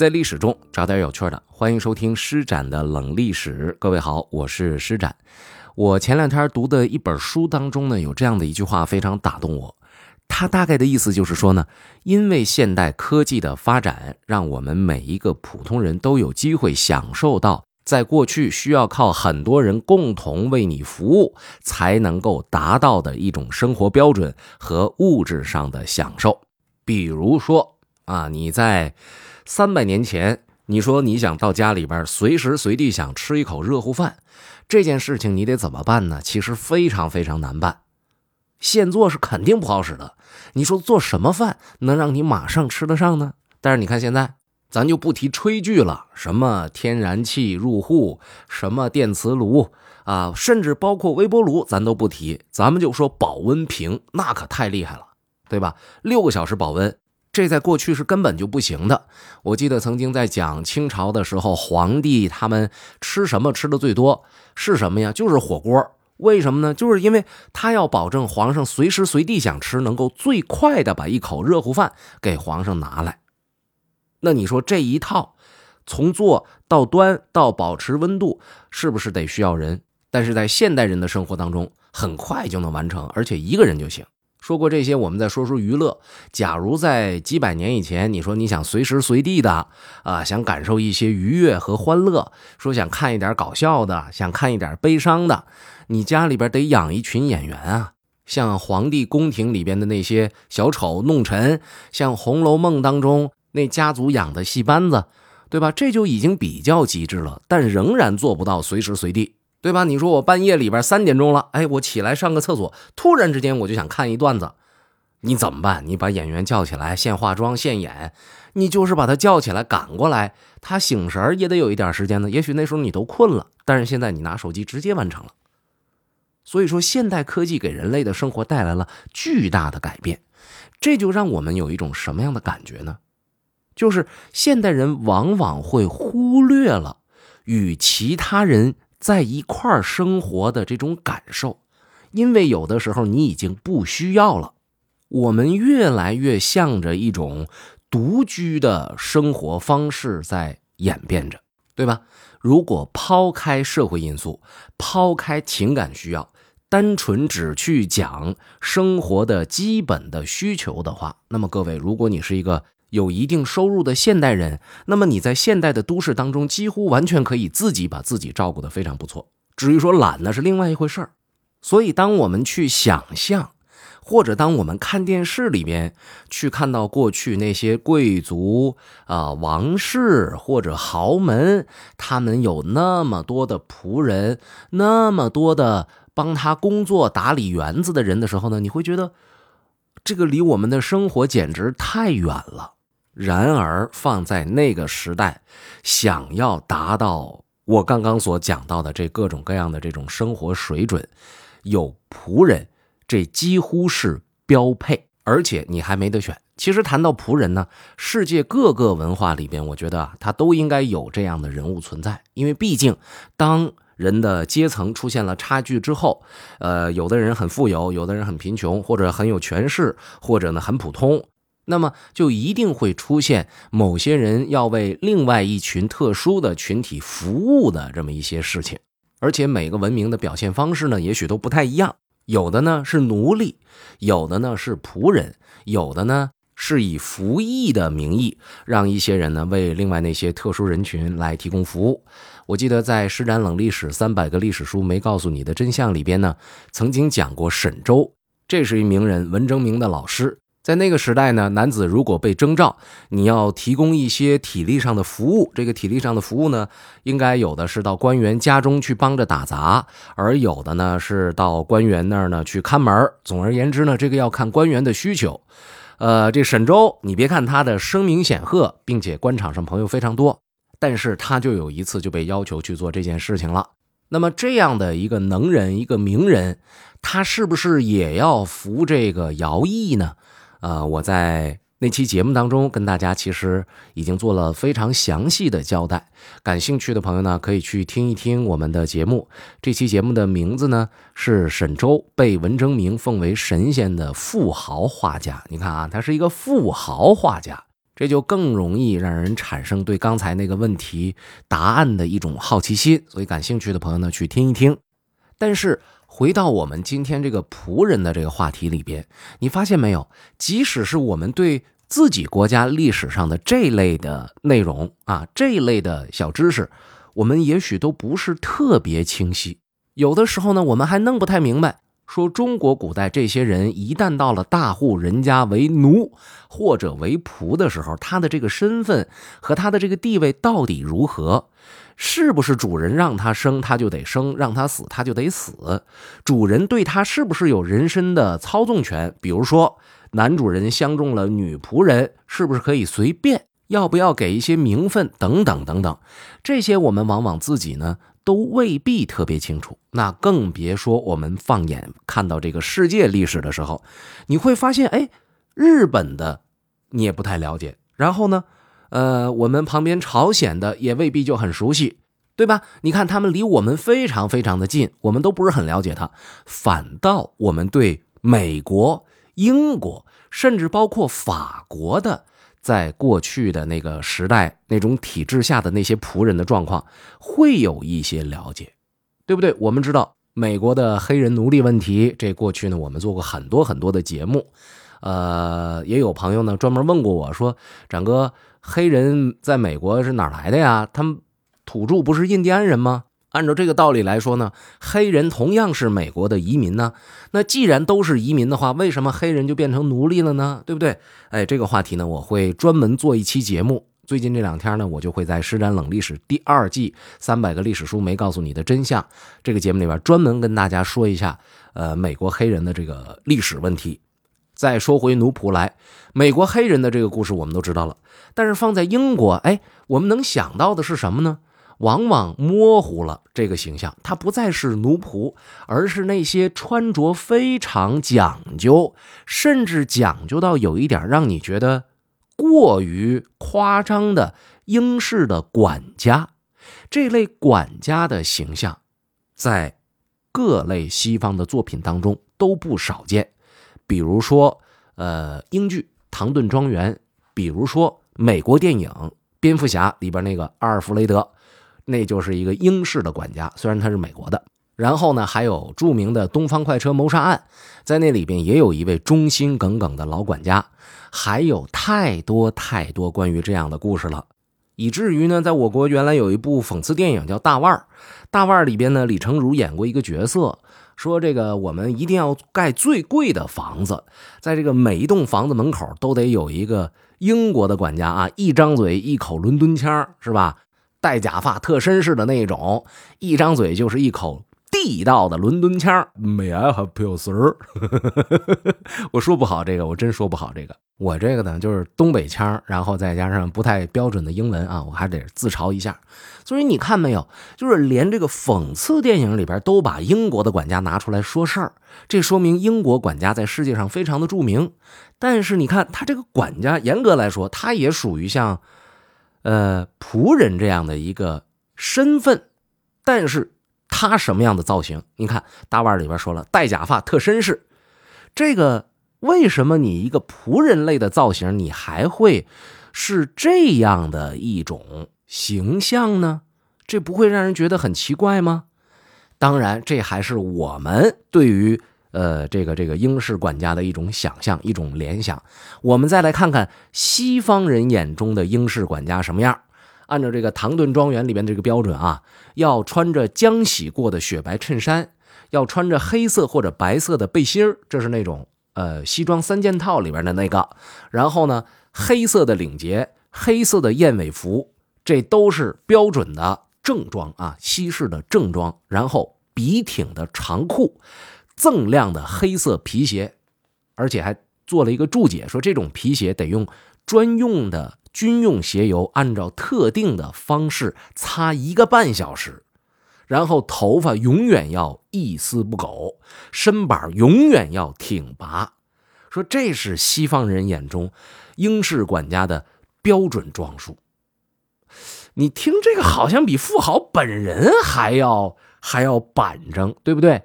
在历史中找点有趣的，欢迎收听施展的冷历史。各位好，我是施展。我前两天读的一本书当中呢，有这样的一句话非常打动我。它大概的意思就是说呢，因为现代科技的发展，让我们每一个普通人都有机会享受到在过去需要靠很多人共同为你服务才能够达到的一种生活标准和物质上的享受。比如说啊，你在三百年前，你说你想到家里边随时随地想吃一口热乎饭，这件事情你得怎么办呢？其实非常非常难办。现做是肯定不好使的。你说做什么饭能让你马上吃得上呢？但是你看现在，咱就不提炊具了，什么天然气入户，什么电磁炉啊，甚至包括微波炉，咱都不提。咱们就说保温瓶，那可太厉害了，对吧？六个小时保温，这在过去是根本就不行的。我记得曾经在讲清朝的时候，皇帝他们吃什么吃的最多是什么呀？就是火锅。为什么呢？就是因为他要保证皇上随时随地想吃，能够最快的把一口热乎饭给皇上拿来。那你说这一套，从做到端到保持温度，是不是得需要人？但是在现代人的生活当中，很快就能完成，而且一个人就行。说过这些，我们再说说娱乐。假如在几百年以前，你说你想随时随地的啊，想感受一些愉悦和欢乐，说想看一点搞笑的，想看一点悲伤的，你家里边得养一群演员啊，像皇帝宫廷里边的那些小丑弄臣，像《红楼梦》当中那家族养的戏班子，对吧？这就已经比较极致了，但仍然做不到随时随地。对吧？你说我半夜里边三点钟了，哎，我起来上个厕所，突然之间我就想看一段子，你怎么办？你把演员叫起来，现化妆现演，你就是把他叫起来赶过来，他醒神也得有一点时间呢。也许那时候你都困了，但是现在你拿手机直接完成了。所以说，现代科技给人类的生活带来了巨大的改变，这就让我们有一种什么样的感觉呢？就是现代人往往会忽略了与其他人。在一块儿生活的这种感受，因为有的时候你已经不需要了。我们越来越向着一种独居的生活方式在演变着，对吧？如果抛开社会因素，抛开情感需要，单纯只去讲生活的基本的需求的话，那么各位，如果你是一个。有一定收入的现代人，那么你在现代的都市当中，几乎完全可以自己把自己照顾得非常不错。至于说懒，那是另外一回事儿。所以，当我们去想象，或者当我们看电视里边去看到过去那些贵族啊、王室或者豪门，他们有那么多的仆人，那么多的帮他工作、打理园子的人的时候呢，你会觉得这个离我们的生活简直太远了。然而，放在那个时代，想要达到我刚刚所讲到的这各种各样的这种生活水准，有仆人，这几乎是标配。而且你还没得选。其实谈到仆人呢，世界各个文化里边，我觉得啊，他都应该有这样的人物存在。因为毕竟，当人的阶层出现了差距之后，呃，有的人很富有，有的人很贫穷，或者很有权势，或者呢很普通。那么就一定会出现某些人要为另外一群特殊的群体服务的这么一些事情，而且每个文明的表现方式呢，也许都不太一样。有的呢是奴隶，有的呢是仆人，有的呢是以服役的名义，让一些人呢为另外那些特殊人群来提供服务。我记得在《施展冷历史三百个历史书没告诉你的真相》里边呢，曾经讲过沈周，这是一名人，文征明的老师。在那个时代呢，男子如果被征召，你要提供一些体力上的服务。这个体力上的服务呢，应该有的是到官员家中去帮着打杂，而有的呢是到官员那儿呢去看门。总而言之呢，这个要看官员的需求。呃，这沈周，你别看他的声名显赫，并且官场上朋友非常多，但是他就有一次就被要求去做这件事情了。那么这样的一个能人，一个名人，他是不是也要服这个徭役呢？呃，我在那期节目当中跟大家其实已经做了非常详细的交代，感兴趣的朋友呢可以去听一听我们的节目。这期节目的名字呢是沈周被文征明奉为神仙的富豪画家。你看啊，他是一个富豪画家。这就更容易让人产生对刚才那个问题答案的一种好奇心。所以，感兴趣的朋友呢，去听一听。但是，回到我们今天这个仆人的这个话题里边，你发现没有？即使是我们对自己国家历史上的这类的内容啊，这一类的小知识，我们也许都不是特别清晰。有的时候呢，我们还弄不太明白，说中国古代这些人一旦到了大户人家为奴或者为仆的时候，他的这个身份和他的这个地位到底如何？是不是主人让他生他就得生，让他死他就得死？主人对他是不是有人身的操纵权？比如说。男主人相中了女仆人，是不是可以随便？要不要给一些名分？等等等等，这些我们往往自己呢都未必特别清楚。那更别说我们放眼看到这个世界历史的时候，你会发现，哎，日本的你也不太了解。然后呢，呃，我们旁边朝鲜的也未必就很熟悉，对吧？你看他们离我们非常非常的近，我们都不是很了解他。反倒我们对美国。英国，甚至包括法国的，在过去的那个时代那种体制下的那些仆人的状况，会有一些了解，对不对？我们知道美国的黑人奴隶问题，这过去呢，我们做过很多很多的节目，呃，也有朋友呢专门问过我说：“展哥，黑人在美国是哪来的呀？他们土著不是印第安人吗？”按照这个道理来说呢，黑人同样是美国的移民呢。那既然都是移民的话，为什么黑人就变成奴隶了呢？对不对？哎，这个话题呢，我会专门做一期节目。最近这两天呢，我就会在《施展冷历史》第二季《三百个历史书没告诉你的真相》这个节目里边，专门跟大家说一下，呃，美国黑人的这个历史问题。再说回奴仆来，美国黑人的这个故事我们都知道了，但是放在英国，哎，我们能想到的是什么呢？往往模糊了这个形象，他不再是奴仆，而是那些穿着非常讲究，甚至讲究到有一点让你觉得过于夸张的英式的管家。这类管家的形象，在各类西方的作品当中都不少见，比如说，呃，英剧《唐顿庄园》，比如说美国电影《蝙蝠侠》里边那个阿尔弗雷德。那就是一个英式的管家，虽然他是美国的。然后呢，还有著名的东方快车谋杀案，在那里边也有一位忠心耿耿的老管家。还有太多太多关于这样的故事了，以至于呢，在我国原来有一部讽刺电影叫《大腕儿》，《大腕儿》里边呢，李成儒演过一个角色，说这个我们一定要盖最贵的房子，在这个每一栋房子门口都得有一个英国的管家啊，一张嘴一口伦敦腔，是吧？戴假发、特绅士的那种，一张嘴就是一口地道的伦敦腔。May I help you, sir？我说不好这个，我真说不好这个。我这个呢，就是东北腔，然后再加上不太标准的英文啊，我还得自嘲一下。所以你看没有，就是连这个讽刺电影里边都把英国的管家拿出来说事儿，这说明英国管家在世界上非常的著名。但是你看他这个管家，严格来说，他也属于像。呃，仆人这样的一个身份，但是他什么样的造型？你看大腕里边说了，戴假发，特绅士。这个为什么你一个仆人类的造型，你还会是这样的一种形象呢？这不会让人觉得很奇怪吗？当然，这还是我们对于。呃，这个这个英式管家的一种想象，一种联想。我们再来看看西方人眼中的英式管家什么样。按照这个《唐顿庄园》里边这个标准啊，要穿着浆洗过的雪白衬衫，要穿着黑色或者白色的背心这是那种呃西装三件套里边的那个。然后呢，黑色的领结，黑色的燕尾服，这都是标准的正装啊，西式的正装。然后笔挺的长裤。锃亮的黑色皮鞋，而且还做了一个注解，说这种皮鞋得用专用的军用鞋油，按照特定的方式擦一个半小时，然后头发永远要一丝不苟，身板永远要挺拔。说这是西方人眼中英式管家的标准装束。你听这个，好像比富豪本人还要还要板正，对不对？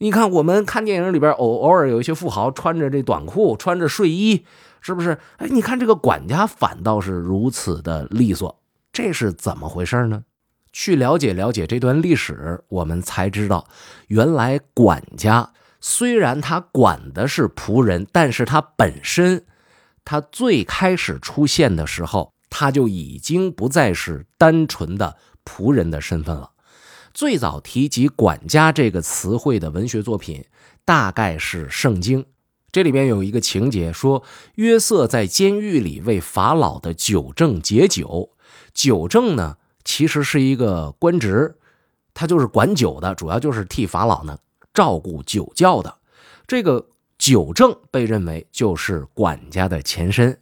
你看，我们看电影里边偶偶尔有一些富豪穿着这短裤，穿着睡衣，是不是？哎，你看这个管家反倒是如此的利索，这是怎么回事呢？去了解了解这段历史，我们才知道，原来管家虽然他管的是仆人，但是他本身，他最开始出现的时候，他就已经不再是单纯的仆人的身份了。最早提及“管家”这个词汇的文学作品，大概是《圣经》。这里边有一个情节，说约瑟在监狱里为法老的酒政解酒。酒政呢，其实是一个官职，他就是管酒的，主要就是替法老呢照顾酒窖的。这个酒政被认为就是管家的前身。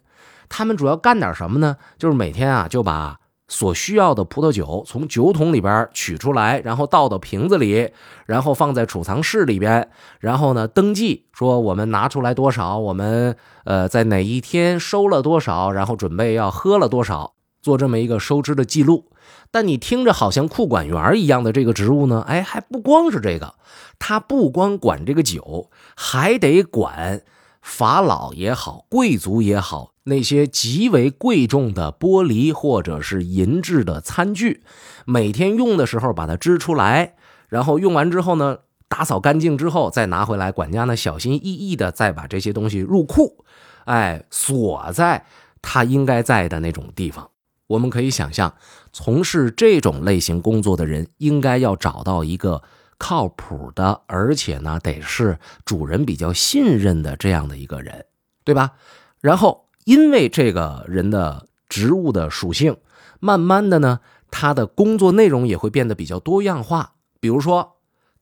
他们主要干点什么呢？就是每天啊，就把。所需要的葡萄酒从酒桶里边取出来，然后倒到瓶子里，然后放在储藏室里边，然后呢登记说我们拿出来多少，我们呃在哪一天收了多少，然后准备要喝了多少，做这么一个收支的记录。但你听着好像库管员一样的这个职务呢，哎，还不光是这个，他不光管这个酒，还得管法老也好，贵族也好。那些极为贵重的玻璃或者是银质的餐具，每天用的时候把它支出来，然后用完之后呢，打扫干净之后再拿回来，管家呢小心翼翼的再把这些东西入库，哎，锁在他应该在的那种地方。我们可以想象，从事这种类型工作的人，应该要找到一个靠谱的，而且呢得是主人比较信任的这样的一个人，对吧？然后。因为这个人的职务的属性，慢慢的呢，他的工作内容也会变得比较多样化。比如说，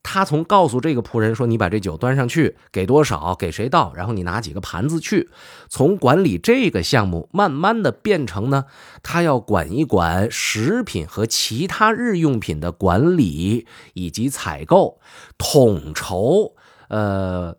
他从告诉这个仆人说：“你把这酒端上去，给多少，给谁倒，然后你拿几个盘子去。”从管理这个项目，慢慢的变成呢，他要管一管食品和其他日用品的管理以及采购，统筹，呃。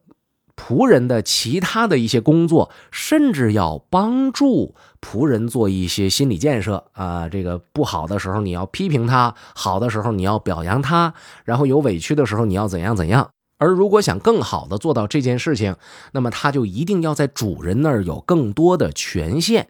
仆人的其他的一些工作，甚至要帮助仆人做一些心理建设啊。这个不好的时候你要批评他，好的时候你要表扬他，然后有委屈的时候你要怎样怎样。而如果想更好的做到这件事情，那么他就一定要在主人那儿有更多的权限。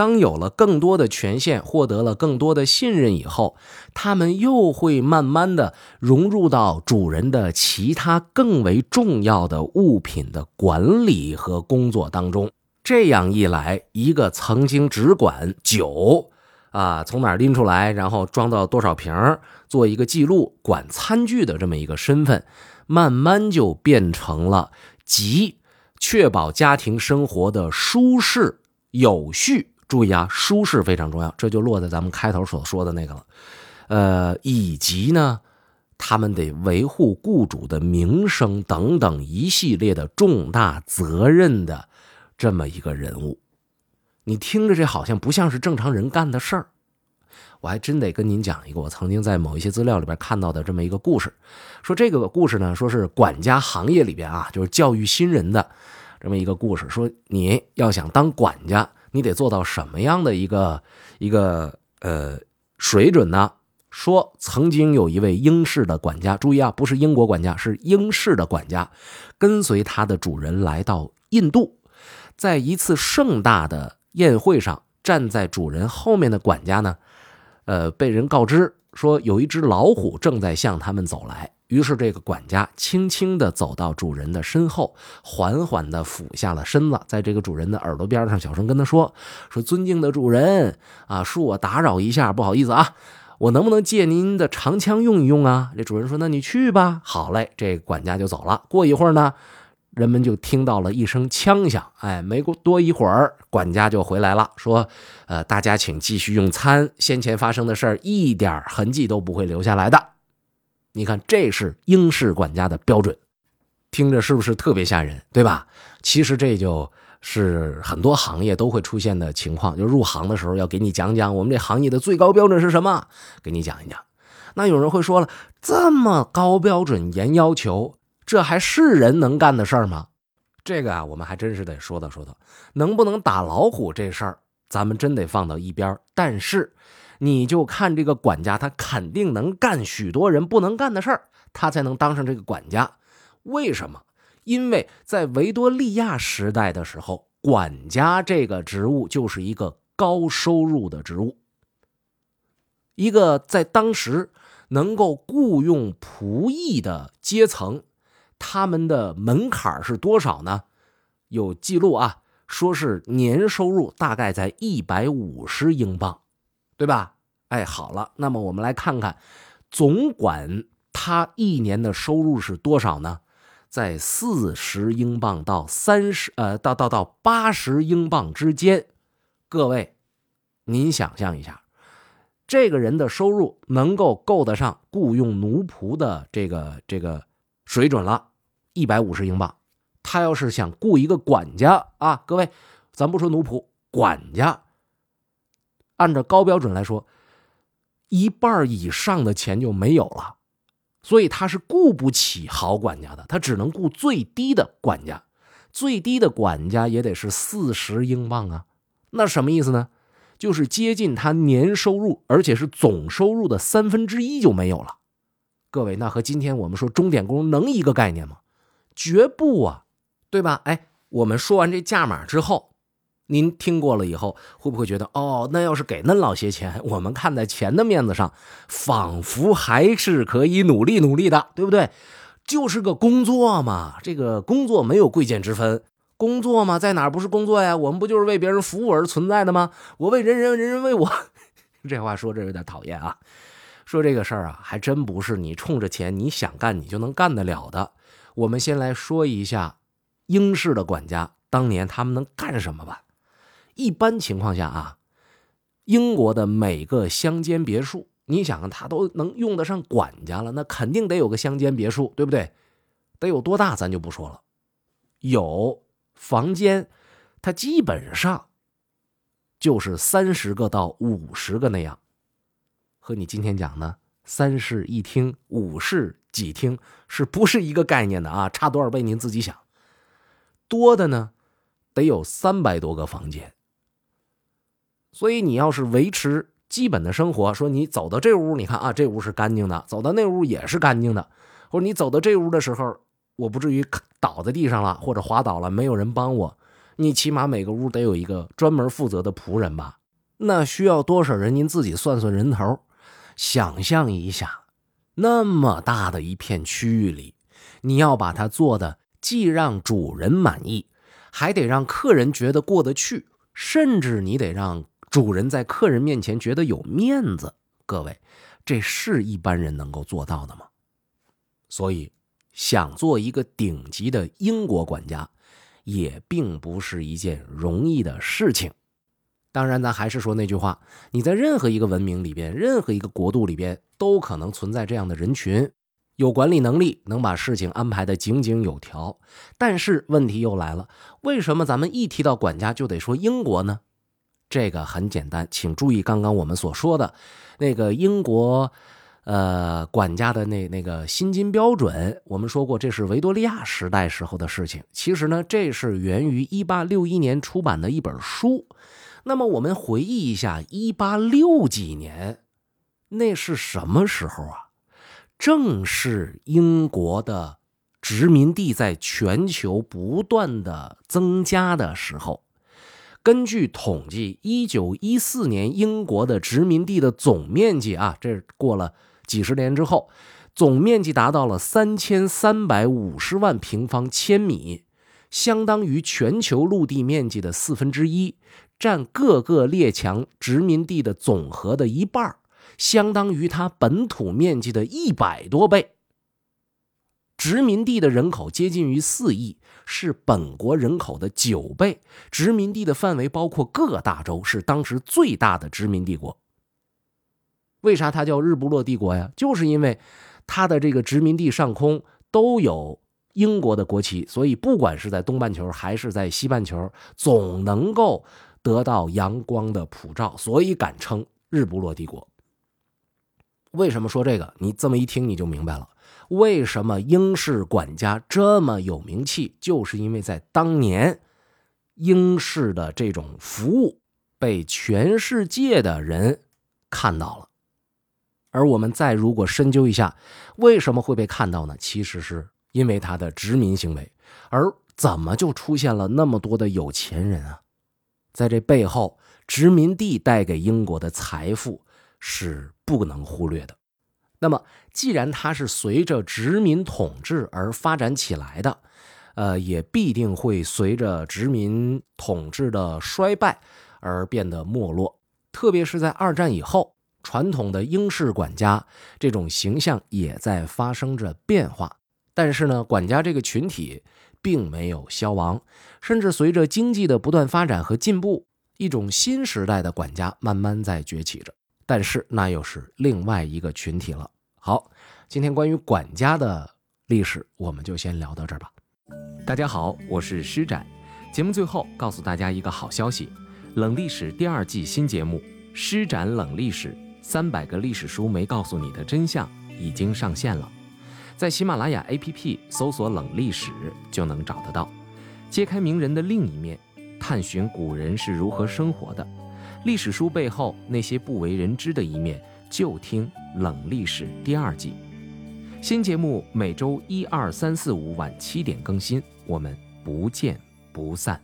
当有了更多的权限，获得了更多的信任以后，他们又会慢慢的融入到主人的其他更为重要的物品的管理和工作当中。这样一来，一个曾经只管酒，啊，从哪拎出来，然后装到多少瓶，做一个记录，管餐具的这么一个身份，慢慢就变成了集确保家庭生活的舒适有序。注意啊，舒适非常重要，这就落在咱们开头所说的那个了，呃，以及呢，他们得维护雇主的名声等等一系列的重大责任的这么一个人物。你听着，这好像不像是正常人干的事儿。我还真得跟您讲一个我曾经在某一些资料里边看到的这么一个故事，说这个故事呢，说是管家行业里边啊，就是教育新人的这么一个故事。说你要想当管家。你得做到什么样的一个一个呃水准呢？说曾经有一位英式的管家，注意啊，不是英国管家，是英式的管家，跟随他的主人来到印度，在一次盛大的宴会上，站在主人后面的管家呢，呃，被人告知说有一只老虎正在向他们走来。于是，这个管家轻轻地走到主人的身后，缓缓地俯下了身子，在这个主人的耳朵边上小声跟他说：“说尊敬的主人啊，恕我打扰一下，不好意思啊，我能不能借您的长枪用一用啊？”这主人说：“那你去吧。”好嘞，这管家就走了。过一会儿呢，人们就听到了一声枪响。哎，没过多一会儿，管家就回来了，说：“呃，大家请继续用餐，先前发生的事儿一点痕迹都不会留下来的。”你看，这是英式管家的标准，听着是不是特别吓人，对吧？其实这就是很多行业都会出现的情况，就入行的时候要给你讲讲我们这行业的最高标准是什么，给你讲一讲。那有人会说了，这么高标准、严要求，这还是人能干的事儿吗？这个啊，我们还真是得说道说道，能不能打老虎这事儿，咱们真得放到一边。但是。你就看这个管家，他肯定能干许多人不能干的事儿，他才能当上这个管家。为什么？因为在维多利亚时代的时候，管家这个职务就是一个高收入的职务。一个在当时能够雇佣仆役的阶层，他们的门槛是多少呢？有记录啊，说是年收入大概在一百五十英镑，对吧？哎，好了，那么我们来看看总管他一年的收入是多少呢？在四十英镑到三十呃到到到八十英镑之间。各位，您想象一下。这个人的收入能够够得上雇佣奴仆的这个这个水准了，一百五十英镑。他要是想雇一个管家啊，各位，咱不说奴仆，管家，按照高标准来说，一半以上的钱就没有了，所以他是雇不起好管家的，他只能雇最低的管家，最低的管家也得是四十英镑啊。那什么意思呢？就是接近他年收入，而且是总收入的三分之一就没有了。各位，那和今天我们说钟点工能一个概念吗？绝不啊，对吧？哎，我们说完这价码之后，您听过了以后，会不会觉得哦，那要是给那老些钱，我们看在钱的面子上，仿佛还是可以努力努力的，对不对？就是个工作嘛，这个工作没有贵贱之分。工作嘛？在哪不是工作呀？我们不就是为别人服务而存在的吗？我为人人，人人为我。这话说着有点讨厌啊。说这个事儿啊，还真不是你冲着钱你想干你就能干得了的。我们先来说一下英式的管家当年他们能干什么吧。一般情况下啊，英国的每个乡间别墅，你想他都能用得上管家了，那肯定得有个乡间别墅，对不对？得有多大咱就不说了，有。房间，它基本上就是三十个到五十个那样，和你今天讲的三室一厅、五室几厅是不是一个概念的啊？差多少倍您自己想。多的呢，得有三百多个房间。所以你要是维持基本的生活，说你走到这屋，你看啊，这屋是干净的；走到那屋也是干净的。或者你走到这屋的时候。我不至于倒在地上了，或者滑倒了，没有人帮我。你起码每个屋得有一个专门负责的仆人吧？那需要多少人？您自己算算人头。想象一下，那么大的一片区域里，你要把它做的既让主人满意，还得让客人觉得过得去，甚至你得让主人在客人面前觉得有面子。各位，这是一般人能够做到的吗？所以。想做一个顶级的英国管家，也并不是一件容易的事情。当然，咱还是说那句话：你在任何一个文明里边，任何一个国度里边，都可能存在这样的人群，有管理能力，能把事情安排的井井有条。但是问题又来了，为什么咱们一提到管家就得说英国呢？这个很简单，请注意刚刚我们所说的那个英国。呃，管家的那那个薪金标准，我们说过，这是维多利亚时代时候的事情。其实呢，这是源于一八六一年出版的一本书。那么我们回忆一下，一八六几年，那是什么时候啊？正是英国的殖民地在全球不断的增加的时候。根据统计，一九一四年英国的殖民地的总面积啊，这过了。几十年之后，总面积达到了三千三百五十万平方千米，相当于全球陆地面积的四分之一，占各个列强殖民地的总和的一半，相当于它本土面积的一百多倍。殖民地的人口接近于四亿，是本国人口的九倍。殖民地的范围包括各大洲，是当时最大的殖民帝国。为啥它叫日不落帝国呀？就是因为它的这个殖民地上空都有英国的国旗，所以不管是在东半球还是在西半球，总能够得到阳光的普照，所以敢称日不落帝国。为什么说这个？你这么一听你就明白了，为什么英式管家这么有名气，就是因为在当年，英式的这种服务被全世界的人看到了。而我们再如果深究一下，为什么会被看到呢？其实是因为他的殖民行为。而怎么就出现了那么多的有钱人啊？在这背后，殖民地带给英国的财富是不能忽略的。那么，既然它是随着殖民统治而发展起来的，呃，也必定会随着殖民统治的衰败而变得没落。特别是在二战以后，传统的英式管家这种形象也在发生着变化。但是呢，管家这个群体并没有消亡，甚至随着经济的不断发展和进步，一种新时代的管家慢慢在崛起着。但是那又是另外一个群体了。好，今天关于管家的历史，我们就先聊到这儿吧。大家好，我是施展。节目最后告诉大家一个好消息：冷历史第二季新节目《施展冷历史：三百个历史书没告诉你的真相》已经上线了。在喜马拉雅 APP 搜索“冷历史”就能找得到，揭开名人的另一面，探寻古人是如何生活的，历史书背后那些不为人知的一面，就听《冷历史》第二季。新节目每周一、二、三、四、五晚七点更新，我们不见不散。